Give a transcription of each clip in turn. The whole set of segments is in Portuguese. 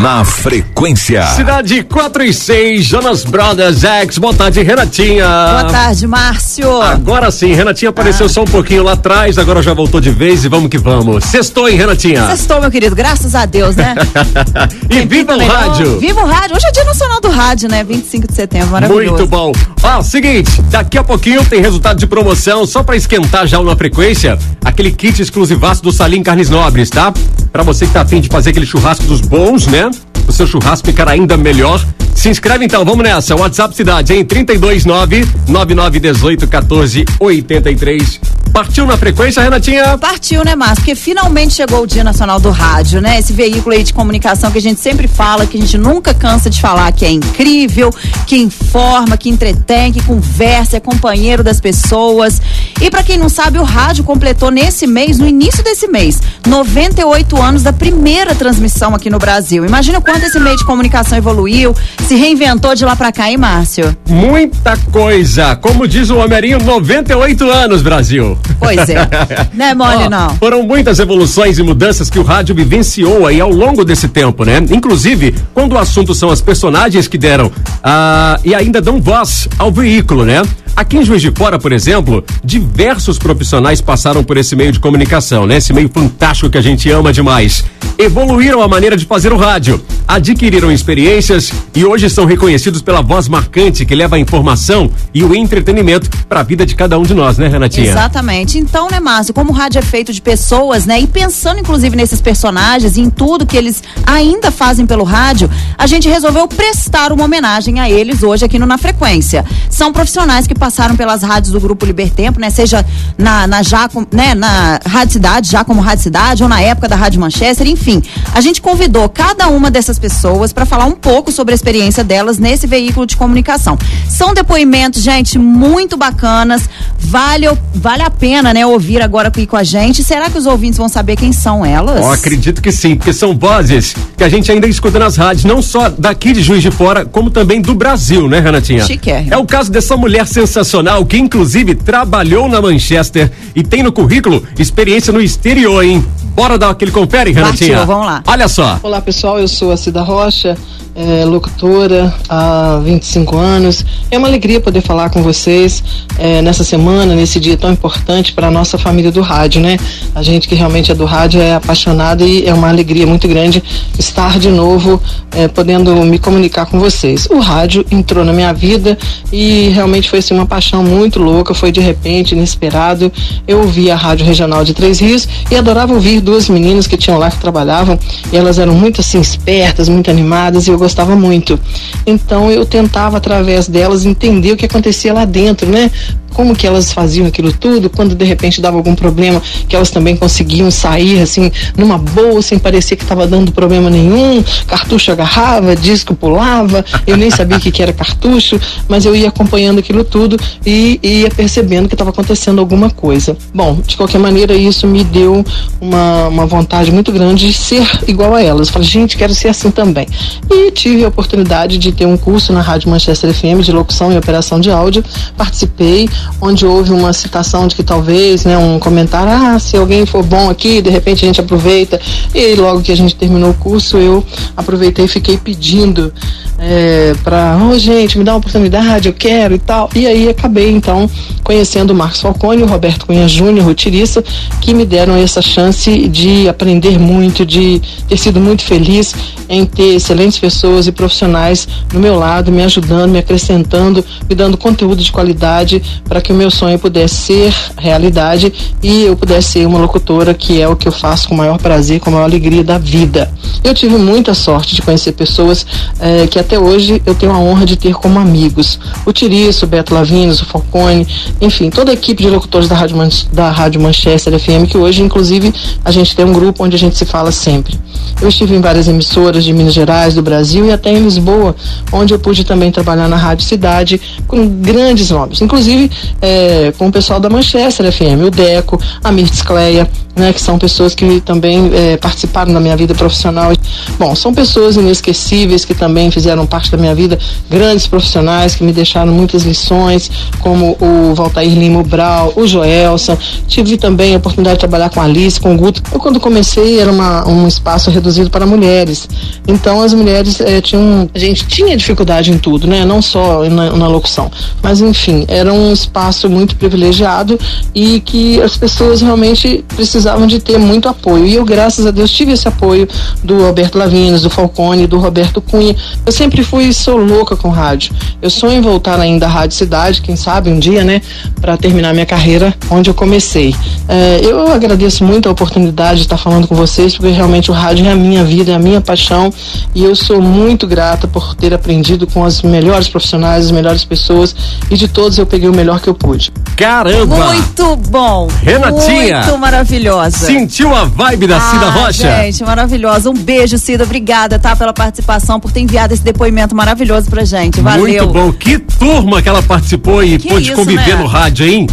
Na frequência. Cidade 4 e 6, Jonas Brothers X. Boa tarde, Renatinha. Boa tarde, Márcio. Agora sim, Renatinha apareceu ah. só um pouquinho lá atrás, agora já voltou de vez e vamos que vamos. Sextou, hein, Renatinha? Sextou, meu querido, graças a Deus, né? e viva o rádio. Viva o rádio. Hoje é dia nacional do rádio, né? 25 de setembro, maravilhoso. Muito bom. Ó, seguinte, daqui a pouquinho tem resultado de promoção, só pra esquentar já na frequência, aquele kit exclusivaço do Salim Carnes Nobres, tá? Pra você que tá afim de fazer aquele churrasco dos bons, né? O seu churrasco ficará ainda melhor. Se inscreve então, vamos nessa. WhatsApp Cidade em 329 9918 1483. Partiu na frequência, Renatinha? Partiu, né, Márcio? Porque finalmente chegou o Dia Nacional do Rádio, né? Esse veículo aí de comunicação que a gente sempre fala, que a gente nunca cansa de falar, que é incrível, que informa, que entretém, que conversa, é companheiro das pessoas. E para quem não sabe, o rádio completou nesse mês, no início desse mês, 98 anos da primeira transmissão aqui no Brasil. Imagina quanto esse meio de comunicação evoluiu, se reinventou de lá para cá, hein, Márcio? Muita coisa. Como diz o Homerinho, 98 anos, Brasil. Pois é. não é mole, oh, não. Foram muitas evoluções e mudanças que o rádio vivenciou aí ao longo desse tempo, né? Inclusive, quando o assunto são as personagens que deram ah, e ainda dão voz ao veículo, né? Aqui em Juiz de Fora, por exemplo, diversos profissionais passaram por esse meio de comunicação, né? Esse meio fantástico que a gente ama demais. Evoluíram a maneira de fazer o rádio, adquiriram experiências e hoje são reconhecidos pela voz marcante que leva a informação e o entretenimento para a vida de cada um de nós, né, Renatinha? Exatamente. Então, né, Márcio, como o rádio é feito de pessoas, né, e pensando inclusive nesses personagens e em tudo que eles ainda fazem pelo rádio, a gente resolveu prestar uma homenagem a eles hoje aqui no Na Frequência. São profissionais que passaram pelas rádios do Grupo Libertempo, né? Seja na, na já, né, na Rádio Cidade, já como Rádio Cidade, ou na época da Rádio Manchester, enfim. A gente convidou cada uma dessas pessoas para falar um pouco sobre a experiência delas nesse veículo de comunicação. São depoimentos, gente, muito bacanas. Vale, vale a pena, né, ouvir agora aqui com a gente. Será que os ouvintes vão saber quem são elas? Oh, acredito que sim, porque são vozes que a gente ainda escuta nas rádios, não só daqui de Juiz de Fora, como também do Brasil, né, Renatinha? Chiquérrimo. É o caso dessa mulher sensacional sensacional que inclusive trabalhou na Manchester e tem no currículo experiência no exterior, hein? Bora dar aquele confere, Renatinha? Partiu, vamos lá. Olha só. Olá, pessoal, eu sou a Cida Rocha é, locutora há 25 anos. É uma alegria poder falar com vocês é, nessa semana, nesse dia tão importante para a nossa família do rádio, né? A gente que realmente é do rádio é apaixonada e é uma alegria muito grande estar de novo é, podendo me comunicar com vocês. O rádio entrou na minha vida e realmente foi assim, uma paixão muito louca, foi de repente, inesperado. Eu ouvi a Rádio Regional de Três Rios e adorava ouvir duas meninas que tinham lá que trabalhavam e elas eram muito assim espertas, muito animadas e eu gostava muito. Então eu tentava através delas entender o que acontecia lá dentro, né? Como que elas faziam aquilo tudo, quando de repente dava algum problema, que elas também conseguiam sair assim, numa boa, sem parecer que estava dando problema nenhum, cartucho agarrava, disco pulava, eu nem sabia o que, que era cartucho, mas eu ia acompanhando aquilo tudo e, e ia percebendo que estava acontecendo alguma coisa. Bom, de qualquer maneira, isso me deu uma, uma vontade muito grande de ser igual a elas. Eu falei, gente, quero ser assim também. E tive a oportunidade de ter um curso na Rádio Manchester FM de locução e operação de áudio, participei, onde houve uma citação de que talvez, né, um comentário, ah, se alguém for bom aqui, de repente a gente aproveita. E logo que a gente terminou o curso, eu aproveitei e fiquei pedindo é, para, oh, gente, me dá uma oportunidade, eu quero e tal. E aí acabei então conhecendo o Marcos Falcone, o Roberto Cunha Júnior, o Tirissa, que me deram essa chance de aprender muito, de ter sido muito feliz em ter excelentes pessoas e profissionais do meu lado, me ajudando, me acrescentando, me dando conteúdo de qualidade para que o meu sonho pudesse ser realidade e eu pudesse ser uma locutora, que é o que eu faço com o maior prazer, com a maior alegria da vida. Eu tive muita sorte de conhecer pessoas eh, que até hoje eu tenho a honra de ter como amigos. O Tiriço, o Beto Lavinos, o Falcone, enfim, toda a equipe de locutores da Rádio, Man da Rádio Manchester FM, que hoje, inclusive, a gente tem um grupo onde a gente se fala sempre. Eu estive em várias emissoras de Minas Gerais, do Brasil e até em Lisboa, onde eu pude também trabalhar na Rádio Cidade com grandes nomes, inclusive é, com o pessoal da Manchester FM, o Deco, a Mirtz Cleia, né, que são pessoas que também é, participaram da minha vida profissional. Bom, são pessoas inesquecíveis que também fizeram parte da minha vida, grandes profissionais que me deixaram muitas lições, como o Valtair Lima Brau, o Joelson. Tive também a oportunidade de trabalhar com a Alice, com o Guto. Eu, quando comecei, era uma, um espaço reduzido para mulheres. Então, as mulheres é, tinham. A gente tinha dificuldade em tudo, né? Não só na, na locução. Mas, enfim, era um espaço muito privilegiado e que as pessoas realmente precisavam de ter muito apoio. E eu, graças a Deus, tive esse apoio do Alberto Lavinas, do Falcone, do Roberto Cunha. Eu sempre fui, sou louca com rádio. Eu sonho em voltar ainda à Rádio Cidade, quem sabe um dia, né? Para terminar minha carreira onde eu comecei. É, eu agradeço muito a oportunidade de estar falando com vocês, porque realmente o rádio é a minha vida, é a minha paixão. E eu sou muito grata por ter aprendido com as melhores profissionais, as melhores pessoas. E de todos eu peguei o melhor que eu pude. Caramba! Muito bom! Renatinha! Muito maravilhosa. Sentiu a vibe da ah, Cida Rocha? Gente, maravilhosa. Um beijo, Cida. Obrigada, tá? Pela participação, por ter enviado esse depoimento maravilhoso pra gente. Valeu. Muito bom. Que turma que ela participou e Que pôde isso, conviver né? no rádio, hein?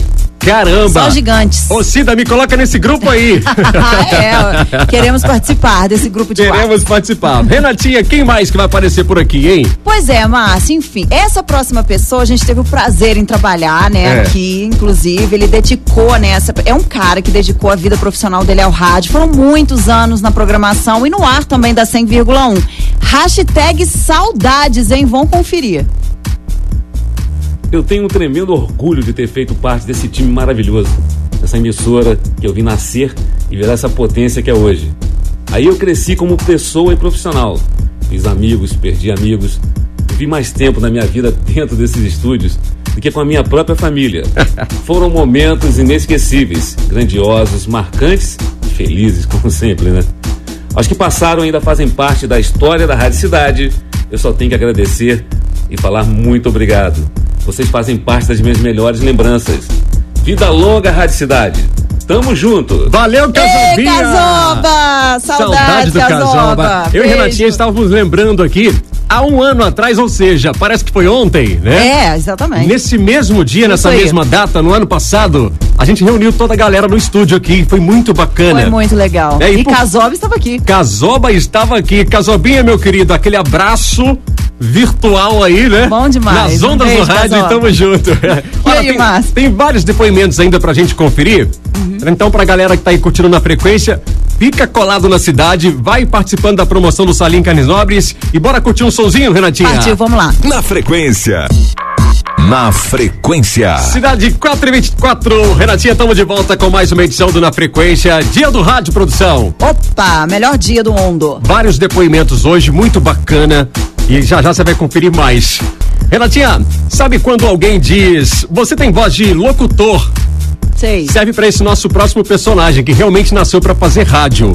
Caramba! Só gigantes. Ô Cida, me coloca nesse grupo aí. é, queremos participar desse grupo de. Queremos participar. Renatinha, quem mais que vai aparecer por aqui, hein? Pois é, Márcio, enfim, essa próxima pessoa a gente teve o prazer em trabalhar, né, É. aqui, inclusive, ele dedicou, né, essa, é um cara que dedicou a vida profissional dele ao rádio, foram muitos anos na programação e no ar também da 100,1. Hashtag saudades, hein, vão conferir. Eu tenho um tremendo orgulho de ter feito parte desse time maravilhoso, dessa emissora que eu vi nascer e virar essa potência que é hoje. Aí eu cresci como pessoa e profissional. Fiz amigos, perdi amigos. Vivi mais tempo na minha vida dentro desses estúdios do que com a minha própria família. Foram momentos inesquecíveis, grandiosos, marcantes e felizes, como sempre, né? Aos que passaram ainda fazem parte da história da Rádio Cidade. Eu só tenho que agradecer e falar muito obrigado. Vocês fazem parte das minhas melhores lembranças. Vida longa, Rádio Cidade. Tamo junto. Valeu, Ei, Casobinha! Casoba! Saudades, do Casoba. Eu e. Renatinha estávamos lembrando aqui, há um ano atrás, ou seja, parece que foi ontem, né? É, exatamente. Nesse mesmo dia, nessa mesma data, no ano passado, a gente reuniu toda a galera no estúdio aqui. Foi muito bacana. Foi muito legal. É, e e por- Casoba estava aqui. Casoba estava aqui. Casobinha, meu querido, aquele abraço virtual aí, né? Bom demais. Nas Um ondas beijo, do rádio, Casoba. e tamo junto. Olha, aí, tem, Márcio? tem vários depoimentos ainda pra gente conferir. Uhum. Então, pra galera que tá aí curtindo na frequência, fica colado na cidade, vai participando da promoção do Salim Carnes Nobres e bora curtir um sonzinho, Renatinha. Partiu, vamos lá. Na frequência. Na frequência. Cidade 4 e 24, Renatinha, estamos de volta com mais uma edição do Na Frequência, Dia do Rádio Produção. Opa, melhor dia do mundo. Vários depoimentos hoje, muito bacana. E já já você vai conferir mais. Renatinha, sabe quando alguém diz, você tem voz de locutor? Sei. Serve pra esse nosso próximo personagem que realmente nasceu pra fazer rádio.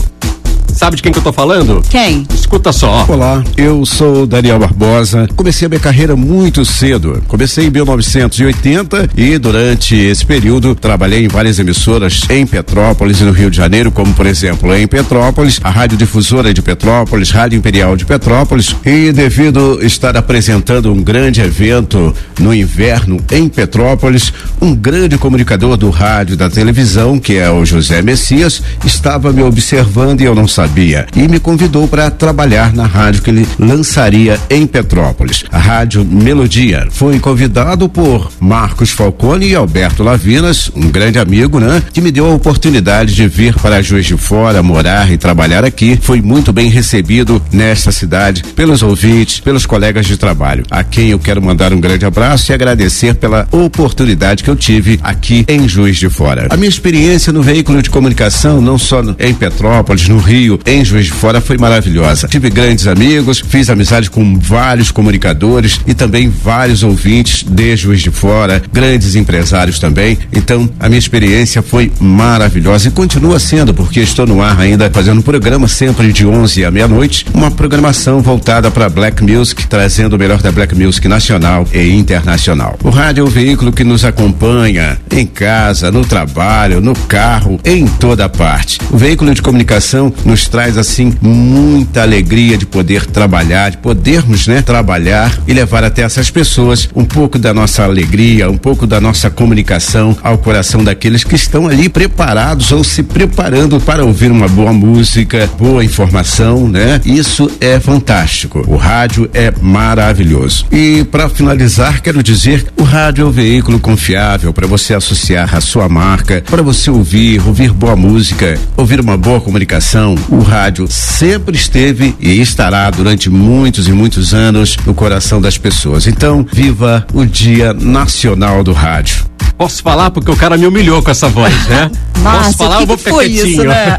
Sabe de quem que eu tô falando? Quem? Escuta só. Olá, eu sou Daniel Barbosa. Comecei a minha carreira muito cedo. Comecei em 1980 e durante esse período trabalhei em várias emissoras em Petrópolis e no Rio de Janeiro, como por exemplo em Petrópolis, a Rádio Difusora de Petrópolis, Rádio Imperial de Petrópolis e devido estar apresentando um grande evento no inverno em Petrópolis, um grande comunicador do rádio e da televisão, que é o José Messias, estava me observando e eu não sabia e me convidou para trabalhar na rádio que ele lançaria em Petrópolis, a Rádio Melodia. Fui convidado por Marcos Falcone e Alberto Lavinas, um grande amigo, né? Que me deu a oportunidade de vir para Juiz de Fora, morar e trabalhar aqui. Fui muito bem recebido nesta cidade pelos ouvintes, pelos colegas de trabalho, a quem eu quero mandar um grande abraço e agradecer pela oportunidade que eu tive aqui em Juiz de Fora. A minha experiência no veículo de comunicação, não só em Petrópolis, no Rio, em Juiz de Fora, foi maravilhosa. Tive grandes amigos, fiz amizade com vários comunicadores e também vários ouvintes de Juiz de Fora, grandes empresários também. Então, a minha experiência foi maravilhosa e continua sendo, porque estou no ar ainda fazendo um programa sempre de 11 à meia-noite, uma programação voltada para Black Music, trazendo o melhor da Black Music nacional e internacional. O rádio é o veículo que nos acompanha em casa, no trabalho, no carro, em toda parte. O veículo de comunicação nos nos traz assim muita alegria de poder trabalhar, de podermos, né, trabalhar e levar até essas pessoas um pouco da nossa alegria, um pouco da nossa comunicação ao coração daqueles que estão ali preparados ou se preparando para ouvir uma boa música, boa informação, né? Isso é fantástico. O rádio é maravilhoso. E para finalizar, quero dizer, o rádio é um veículo confiável para você associar a sua marca, para você ouvir, ouvir boa música, ouvir uma boa comunicação. O rádio sempre esteve e estará durante muitos e muitos anos no coração das pessoas. Então, viva o Dia Nacional do Rádio. Posso falar porque o cara me humilhou com essa voz, né? Márcio, Posso falar que ou vou ficar foi quietinho? isso, né?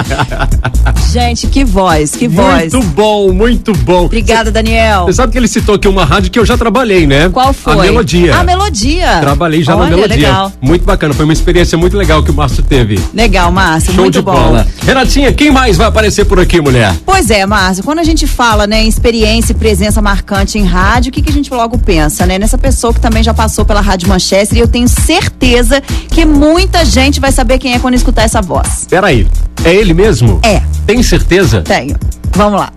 Gente, que voz, que voz. Muito bom, muito bom. Obrigada, Daniel. Você sabe que ele citou aqui uma rádio que eu já trabalhei, né? Qual foi? A Melodia. A Melodia. Trabalhei já Olha, na Melodia. legal. Muito bacana, foi uma experiência muito legal que o Márcio teve. Legal, Márcio, Show muito de bom. bola. Renatinha, quem mais vai aparecer por aqui, mulher? Pois é, Márcio, quando a gente fala, né, em experiência e presença marcante em rádio, o que, que a gente logo pensa, né? Nessa pessoa que também já passou pela Rádio Manchester e eu tenho certeza que muita gente vai saber quem é quando escutar essa voz. Peraí, é ele mesmo? É. Tem certeza? Tenho. Vamos lá.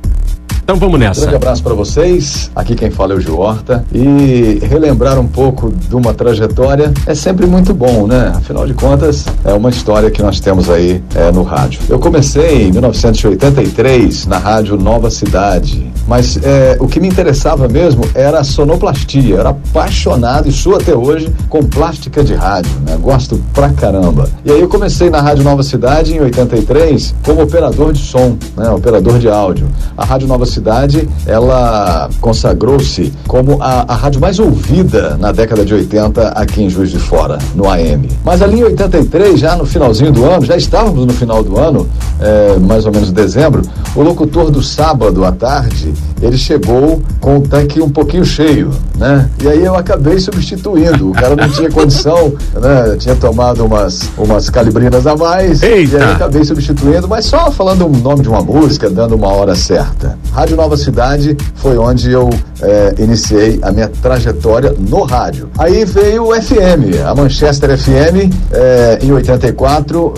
Então vamos nessa. Grande abraço para vocês. Aqui quem fala é o Gil Horta. E relembrar um pouco de uma trajetória é sempre muito bom, né? Afinal de contas, é uma história que nós temos aí é, no rádio. Eu comecei em 1983 na rádio Nova Cidade, mas é, o que me interessava mesmo era a sonoplastia. Eu era apaixonado e sou até hoje com plástica de rádio, né? Gosto pra caramba. E aí eu comecei na rádio Nova Cidade em 83 como operador de som, né? Operador de áudio. A rádio Nova Cidade, ela consagrou-se como a, a rádio mais ouvida na década de 80 aqui em Juiz de Fora, no AM. Mas ali em 83, já no finalzinho do ano, já estávamos no final do ano, é, mais ou menos dezembro, o locutor do sábado à tarde, truth. Ele chegou com o tanque um pouquinho cheio, né? E aí eu acabei substituindo. O cara não tinha condição, né? Tinha tomado umas, umas calibrinas a mais. Eita! E aí eu acabei substituindo, mas só falando o nome de uma música, dando uma hora certa. Rádio Nova Cidade foi onde eu eh, iniciei a minha trajetória no rádio. Aí veio o FM, a Manchester FM, eh, em 84.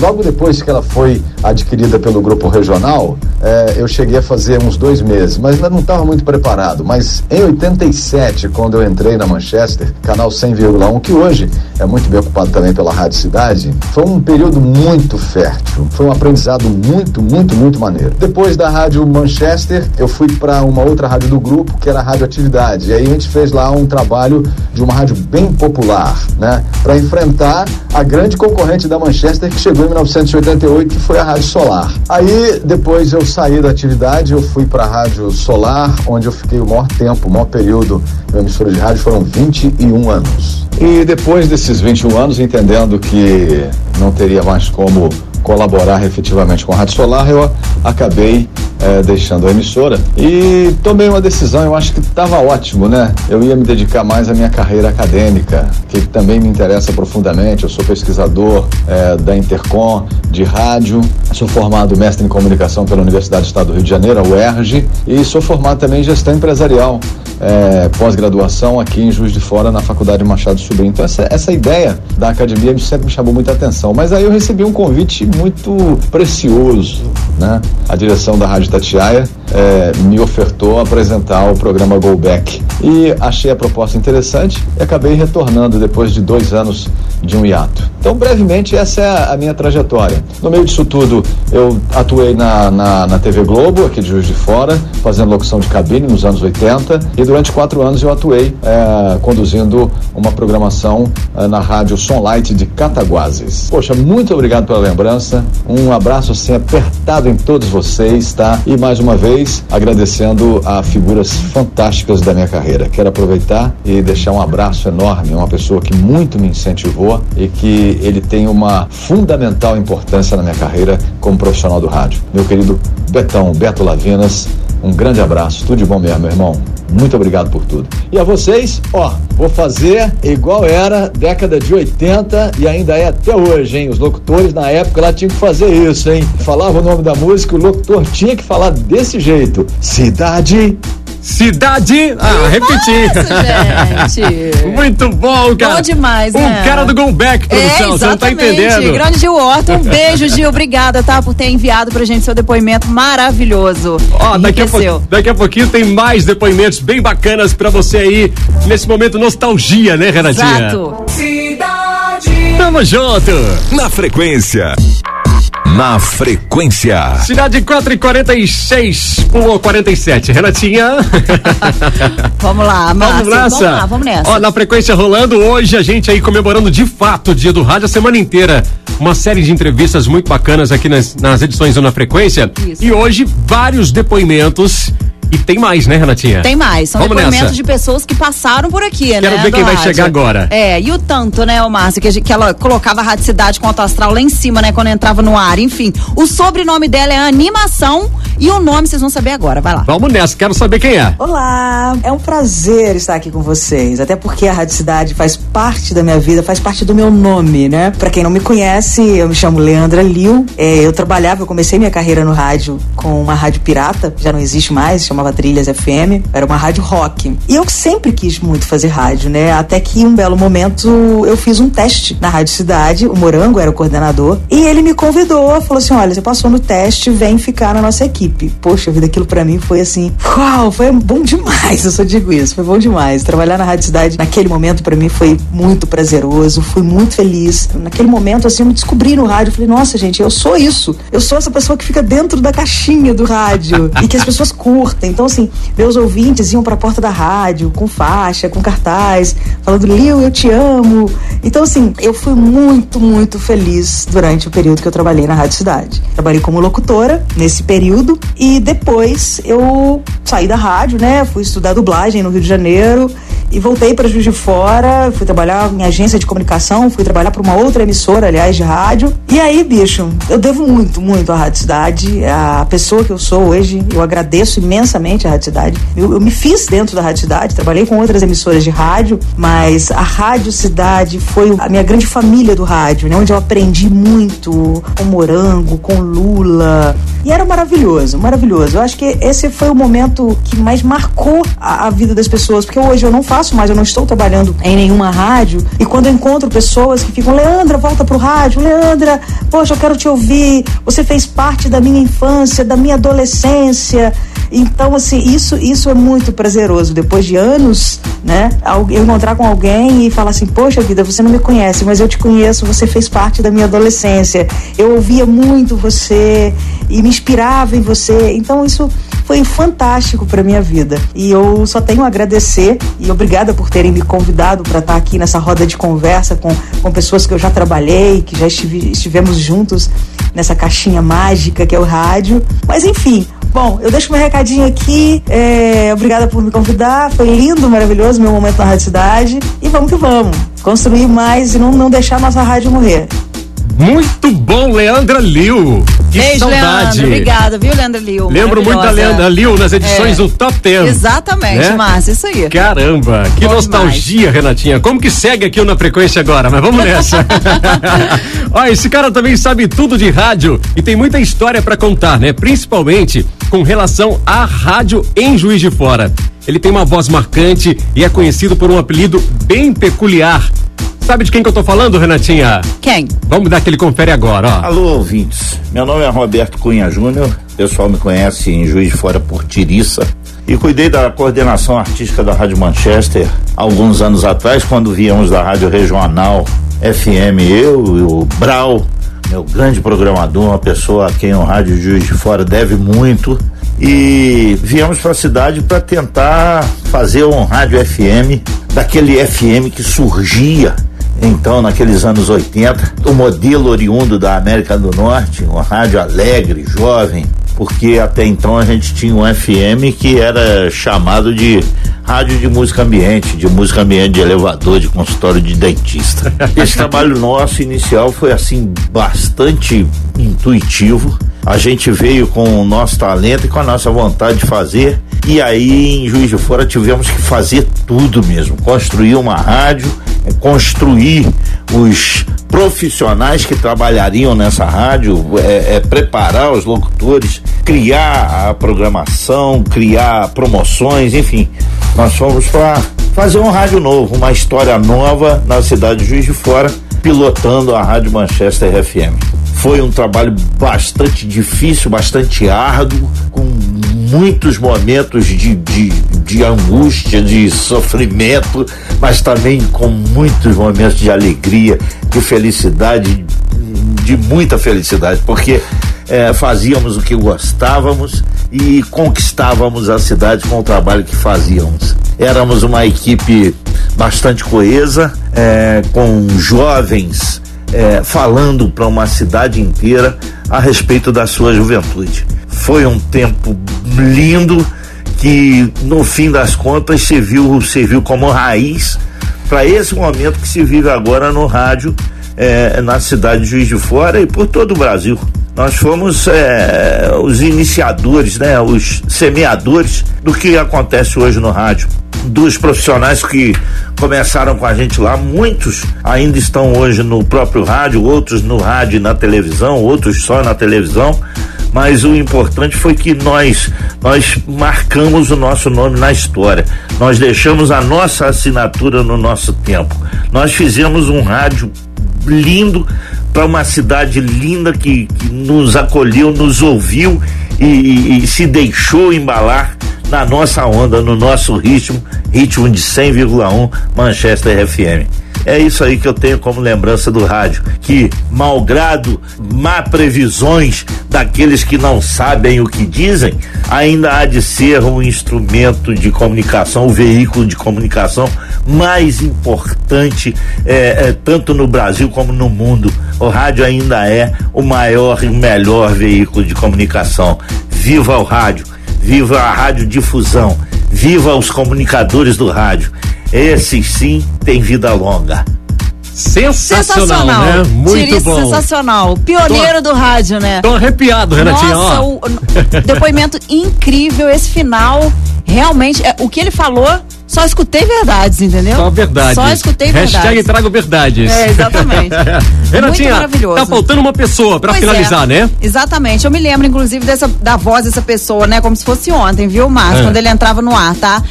Logo depois que ela foi adquirida pelo grupo regional, eh, eu cheguei a fazer uns dois meses, mas ainda não estava muito preparado. Mas em 87, quando eu entrei na Manchester, canal 100,1, que hoje é muito bem ocupado também pela Rádio Cidade, foi um período muito fértil. Foi um aprendizado muito, muito, muito maneiro. Depois da Rádio Manchester, eu fui para uma outra rádio do grupo, que era a Rádio Atividade. E aí a gente fez lá um trabalho de uma rádio bem popular, né? Para enfrentar a grande concorrente da Manchester que chegou em 1988, que foi a Rádio Solar. Aí depois eu saí da atividade, eu fui para a Rádio Solar, onde eu fiquei o maior tempo, o maior período na emissora de rádio foram 21 anos. E depois desses 21 anos, entendendo que não teria mais como colaborar efetivamente com a Rádio Solar, eu acabei eh, deixando a emissora e tomei uma decisão, eu acho que estava ótimo, né? Eu ia me dedicar mais à minha carreira acadêmica, que também me interessa profundamente. Eu sou pesquisador eh, da Intercom, de rádio, sou formado mestre em comunicação pela Universidade do Estado do Rio de Janeiro, a UERJ, e sou formado também em gestão empresarial, eh, pós-graduação aqui em Juiz de Fora, na Faculdade Machado Sobrinho. Então, essa, essa ideia da academia sempre me chamou muita atenção. Mas aí eu recebi um convite muito precioso, né? A direção da Rádio Tatiaia eh, me ofertou apresentar o programa Go Back. E achei a proposta interessante e acabei retornando depois de dois anos de um hiato. Então, brevemente, essa é a, minha trajetória. No meio disso tudo, eu atuei na, na, na TV Globo, aqui de Juiz de Fora, fazendo locução de cabine nos anos 80, e durante quatro anos eu atuei eh, conduzindo uma programação eh, na rádio Sonlight de Cataguases. Poxa, muito obrigado pela lembrança, um abraço assim apertado em todos vocês, tá? E mais uma vez, agradecendo a figuras fantásticas da minha carreira. Quero aproveitar e deixar um abraço enorme a uma pessoa que muito me incentivou e que ele tem uma fundamental importância na minha carreira como profissional do rádio. Meu querido Betão, Beto Lavinas, um grande abraço, tudo de bom mesmo, meu irmão. Muito obrigado por tudo. E a vocês, ó, vou fazer igual era década de 80 e ainda é até hoje, hein? Os locutores na época lá tinham que fazer isso, hein? Falava o nome da música, o locutor tinha que falar desse jeito. Cidade Cidade. Ah, repeti. gente. Muito bom, cara. Bom demais, né? cara do Go Back, produção. É, você não tá entendendo. Grande Gil Horton, um beijo, Gil. Obrigada, tá, por ter enviado pra gente seu depoimento maravilhoso. Ó, daqui a, daqui a pouquinho tem mais depoimentos bem bacanas pra você aí, nesse momento nostalgia, né, Renatinha? Exato. Tamo junto. Na frequência. Na frequência. Cidade 4 e 46, pulou 47. Renatinha. Vamos lá, Márcia. Vamos nessa? Vamos lá, vamos nessa. Ó, na frequência rolando, hoje a gente aí comemorando de fato o dia do rádio a semana inteira. Uma série de entrevistas muito bacanas aqui nas, nas edições do Na Frequência. Isso. E hoje, vários depoimentos. E tem mais, né, Renatinha? Tem mais, são Vamos depoimentos nessa. de pessoas que passaram por aqui, né? Quero ver quem vai rádio. chegar agora. É, e o tanto, né, ô Márcia, que, gente- que ela colocava a Rádio Cidade com o astral lá em cima, né, quando entrava no ar. Enfim, o sobrenome dela é Animação e o nome vocês vão saber agora. Vai lá. Vamos nessa, quero saber quem é. Olá, é um prazer estar aqui com vocês, até porque a Rádio Cidade faz parte da minha vida, faz parte do meu nome, né? Pra quem não me conhece, eu me chamo Leandra Liu, é, eu trabalhava, eu comecei minha carreira no rádio com uma rádio pirata, já não existe mais, chamava Trilhas FM, era uma rádio rock. E eu sempre quis muito fazer rádio, né? Até que um belo momento eu fiz um teste na Rádio Cidade, o Morango era o coordenador, e ele me convidou, falou assim: olha, você passou no teste, vem ficar na nossa equipe. Poxa vida, aquilo pra mim foi assim, uau, foi bom demais, eu só digo isso, foi bom demais. Trabalhar na Rádio Cidade naquele momento pra mim foi muito prazeroso, fui muito feliz. Naquele momento, assim, eu me descobri no rádio, falei, nossa, gente, eu sou isso. Eu sou essa pessoa que fica dentro da caixinha do rádio e que as pessoas curtem. Então, assim, meus ouvintes iam pra porta da rádio com faixa, com cartaz, falando, Lil, eu te amo. Então, assim, eu fui muito, muito feliz durante o período que eu trabalhei na Rádio Cidade. Trabalhei como locutora nesse período e depois eu saí da rádio, né? Fui estudar dublagem no Rio de Janeiro e voltei para Juiz de Fora, fui trabalhar em agência de comunicação, fui trabalhar para uma outra emissora, aliás, de rádio. E aí, bicho, eu devo muito, muito à Rádio Cidade, a pessoa que eu sou hoje, eu agradeço imensamente à Rádio Cidade. Eu, eu me fiz dentro da Rádio Cidade, trabalhei com outras emissoras de rádio, mas a Rádio Cidade foi a minha grande família do rádio, né? Onde eu aprendi muito com Morango, com Lula. E era maravilhoso, maravilhoso. Eu acho que esse foi o momento que mais marcou a, a vida das pessoas, porque hoje eu não faço mais, eu não estou trabalhando em nenhuma rádio. E quando eu encontro pessoas que ficam, Leandra, volta pro rádio, Leandra, poxa, eu quero te ouvir. Você fez parte da minha infância, da minha adolescência. Então, assim, isso, isso é muito prazeroso. Depois de anos, né? Eu encontrar com alguém e falar assim, poxa vida, você não me conhece, mas eu te conheço, você fez parte da minha adolescência. Eu ouvia muito você e me inspirava em você. Então, isso foi fantástico para minha vida. E eu só tenho a agradecer e obrigada por terem me convidado para estar aqui nessa roda de conversa com, com pessoas que eu já trabalhei, que já estive, estivemos juntos nessa caixinha mágica que é o rádio. Mas enfim, Bom, eu deixo meu recadinho aqui. é, obrigada por me convidar. Foi lindo, maravilhoso meu momento na Rádio Cidade. E vamos que vamos. Construir mais e não, não deixar nossa rádio morrer. Muito bom, Leandra Liu. Que Beijo, saudade. Leandro. Obrigada, viu, Leandro Liu? Lembro muito da. Leandra Liu nas edições É. do Top Ten. Exatamente, Né? Márcia, isso aí. Caramba, que Bom nostalgia, Renatinha. Como que segue aqui o na frequência agora? Mas vamos nessa. Ó, esse cara também sabe tudo de rádio e tem muita história pra contar, né? Principalmente com relação à rádio em Juiz de Fora. Ele tem uma voz marcante e é conhecido por um apelido bem peculiar. Sabe de quem que eu tô falando, Renatinha? Quem? Vamos dar aquele confere agora, ó. Alô, ouvintes. Meu nome é Roberto Cunha Júnior. O pessoal me conhece em Juiz de Fora por Tiriça. E cuidei da coordenação artística da Rádio Manchester alguns anos atrás, quando viemos da Rádio Regional FM, eu e o Brau, meu grande programador, uma pessoa a quem o Rádio Juiz de Fora deve muito. E viemos para a cidade para tentar fazer um rádio FM, daquele FM que surgia então, naqueles anos 80, o modelo oriundo da América do Norte, uma rádio alegre, jovem, porque até então a gente tinha um FM que era chamado de rádio de música ambiente, de música ambiente de elevador, de consultório de dentista. Esse trabalho nosso inicial foi assim bastante intuitivo. A gente veio com o nosso talento e com a nossa vontade de fazer E aí em Juiz de Fora tivemos que fazer tudo mesmo, construir uma rádio, construir os profissionais que trabalhariam nessa rádio, é, é, preparar os locutores, criar a programação, criar promoções, enfim. Nós fomos para fazer um rádio novo, uma história nova na cidade de Juiz de Fora, pilotando a Rádio Manchester FM. Foi um trabalho bastante difícil, bastante árduo, com muitos momentos de, de, de angústia, de sofrimento, mas também com muitos momentos de alegria, de felicidade, de muita felicidade, porque é, fazíamos o que gostávamos e conquistávamos a cidade com o trabalho que fazíamos. Éramos uma equipe bastante coesa, é, com jovens é, falando para uma cidade inteira a respeito da sua juventude. Foi um tempo lindo que, no fim das contas, serviu, serviu como raiz para esse momento que se vive agora no rádio é, na cidade de Juiz de Fora e por todo o Brasil. Nós fomos é, os iniciadores, né, os semeadores do que acontece hoje no rádio dos profissionais que começaram com a gente lá, muitos ainda estão hoje no próprio rádio, outros no rádio e na televisão, outros só na televisão. Mas o importante foi que nós nós marcamos o nosso nome na história. Nós deixamos a nossa assinatura no nosso tempo. Nós fizemos um rádio lindo para uma cidade linda que, que, nos acolheu, nos ouviu e, e, e se deixou embalar na nossa onda, no nosso ritmo, ritmo de 100,1 Manchester FM. É isso aí que eu tenho como lembrança do rádio, que malgrado má previsões daqueles que não sabem o que dizem, ainda há de ser um instrumento de comunicação, o um veículo de comunicação mais importante, é, é, tanto no Brasil como no mundo. O rádio ainda é o maior e melhor veículo de comunicação. Viva o rádio! viva a radiodifusão, viva os comunicadores do rádio. Esses sim têm vida longa. Sensacional, sensacional, né? Muito bom. Sensacional. Pioneiro tô, do rádio, né? Tô arrepiado, Renatinho. Nossa, o, o depoimento incrível, esse final. Realmente, é, o que ele falou só escutei verdades, entendeu? Só verdades. Só escutei verdades. Hashtag trago verdades. É, exatamente. Renatinha, Muito maravilhoso. tá faltando uma pessoa para finalizar, é. né? Exatamente. Eu me lembro, inclusive, dessa, da voz dessa pessoa, né? Como se fosse ontem, viu, Márcio? É. Quando ele entrava no ar, tá?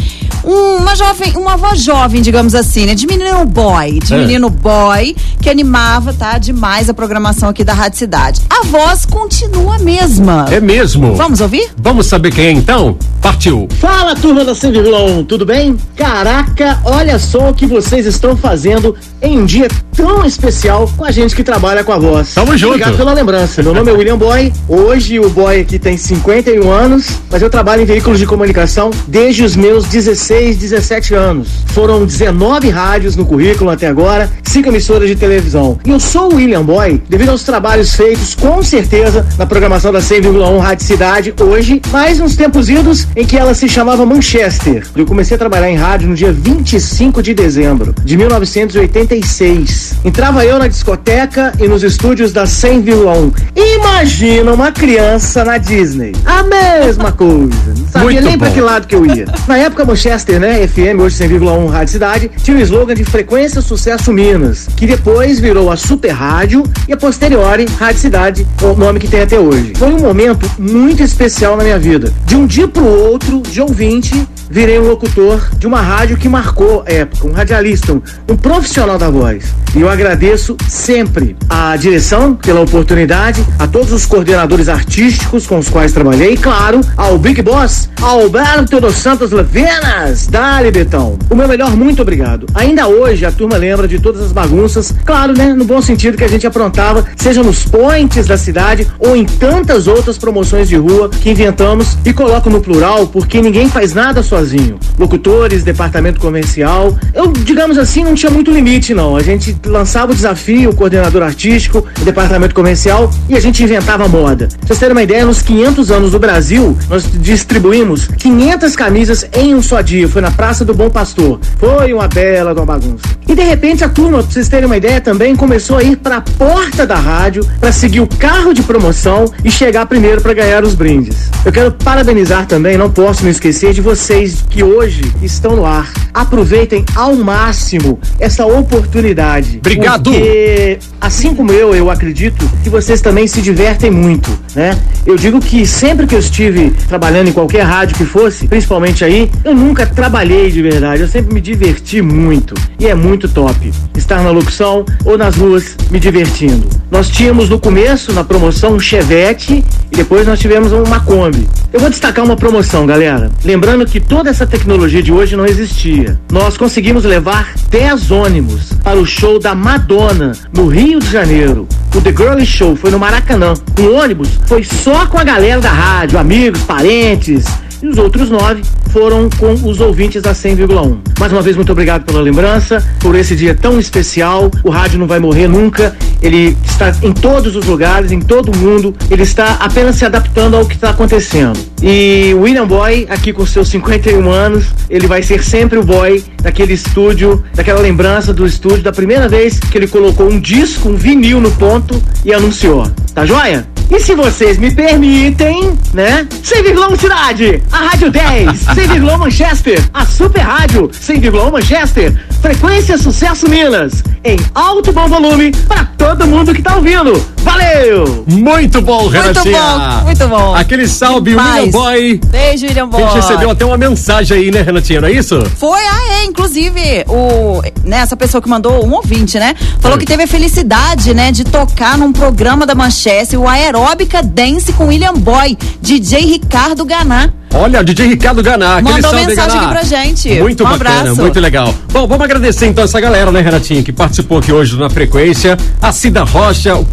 uma jovem, uma voz jovem, digamos assim, né? De menino boy, de é. menino boy, que animava, tá? Demais a programação aqui da Rádio Cidade. A voz continua a mesma. É mesmo? Vamos ouvir? Vamos saber quem é então? Partiu. Fala, turma da 100,1, tudo bem? Caraca, olha só o que vocês estão fazendo em um dia tão especial com a gente que trabalha com a voz. Tamo junto. Obrigado pela lembrança. Meu nome é William Boy. Hoje o Boy aqui tem 51 anos, mas eu trabalho em veículos de comunicação desde os meus 16, 17 anos. Foram 19 rádios no currículo até agora, cinco emissoras de televisão. E eu sou o William Boy devido aos trabalhos feitos com certeza na programação da 100,1 Rádio Cidade hoje, mais uns tempos idos em que ela se chamava Manchester. Eu comecei a trabalhar em rádio no dia 25 de dezembro de 1986. Entrava eu na discoteca e nos estúdios da 100,1. Imagina uma criança na Disney. A mesma coisa. Não sabia Muito nem para que lado que eu ia. Na época, Manchester, né, FM, hoje 100,1 Rádio Cidade, tinha o slogan de Frequência Sucesso Minas, que depois virou a Super Rádio e a posteriori Rádio Cidade, o nome que tem até hoje. Foi um momento muito especial na minha vida. De um dia pro outro, de ouvinte, virei um locutor de uma rádio que marcou a época, um radialista, um, um profissional da voz. E eu agradeço sempre a direção pela oportunidade, a todos os coordenadores artísticos com os quais trabalhei, e claro, ao Big Boss, Alberto dos Santos Levenas, Dali Betão. O meu melhor muito obrigado. Ainda hoje a turma lembra de todas as bagunças, claro, né, no bom sentido que a gente aprontava, seja nos points da cidade ou em tantas outras promoções de rua que inventamos e coloco no plural porque ninguém faz nada sozinho sozinho. Locutores, departamento comercial. Eu, digamos assim, não tinha muito limite, não. A gente lançava o desafio, o coordenador artístico, o departamento comercial e a gente inventava moda. Pra vocês terem uma ideia, nos 500 anos do Brasil, nós distribuímos 500 camisas em um só dia. Foi na Praça do Bom Pastor. Foi uma bela uma bagunça. E de repente a turma, pra vocês terem uma ideia também, começou a ir pra porta da rádio para seguir o carro de promoção e chegar primeiro para ganhar os brindes. Eu quero parabenizar também, não posso me esquecer de vocês que hoje estão no ar. Aproveitem ao máximo essa oportunidade. Obrigado. Porque, assim como eu, eu acredito que vocês também se divertem muito, né? Eu digo que sempre que eu estive trabalhando em qualquer rádio que fosse, principalmente aí, eu nunca trabalhei de verdade. Eu sempre me diverti muito. E é muito top. Estar na locução ou nas ruas me divertindo. Nós tínhamos no começo, na promoção, um Chevette e depois nós tivemos uma Kombi. Eu vou destacar uma promoção, galera. Lembrando que toda essa tecnologia de hoje não existia. Nós conseguimos levar 10 ônibus para o show da Madonna no Rio de Janeiro. O The Girl Show foi no Maracanã. O ônibus foi só com a galera da rádio, amigos, parentes, e os outros nove foram com os ouvintes da 100,1. Mais uma vez, muito obrigado pela lembrança, por esse dia tão especial. O rádio não vai morrer nunca, ele está em todos os lugares, em todo o mundo, ele está apenas se adaptando ao que está acontecendo. E o William Boy, aqui com seus 51 anos, ele vai ser sempre o boy daquele estúdio, daquela lembrança do estúdio, da primeira vez que ele colocou um disco, um vinil no ponto e anunciou. Tá joia? E se vocês me permitem, né? 100,1 Cidade, a Rádio 10, 100,1 Manchester, a Super Rádio, 100,1 Manchester, Frequência Sucesso Minas, em alto bom volume para todo mundo que tá ouvindo. Valeu! Muito bom, Muito Renatinha. bom, muito bom. Aquele salve. William Boy. Beijo, William A Boy. gente recebeu até uma mensagem aí, né, Renatinha? Não é isso? Foi, ah, é, inclusive, o, né, essa pessoa que mandou, um ouvinte, né? Falou que teve a felicidade, né, de tocar num programa da Manchester, o Aeróbica Dance com William Boy, DJ Ricardo Ganá. Olha, DJ Ricardo Ganá. aquele Mandou mensagem Ganá. aqui pra gente. Muito Um bacana, abraço. muito legal. Bom, vamos agradecer então essa galera, né, Renatinha, que participou aqui hoje na frequência. A Cida Rocha, o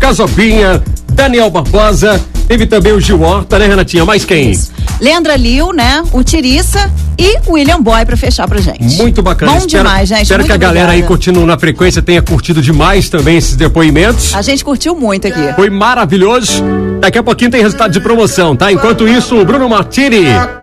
Daniel Barbosa, teve também o Gil Horta, né, Renatinha? Mais quem? Leandra Liu, né? O Tiriça e o William Boy pra fechar pra gente. Muito bacana. Bom Espero- demais, gente. Espero Muito que a galera aí obrigada. continue na frequência, tenha curtido demais também esses depoimentos. A gente curtiu muito aqui. Foi maravilhoso. Daqui a pouquinho tem resultado de promoção, tá? Enquanto isso, o Bruno Martini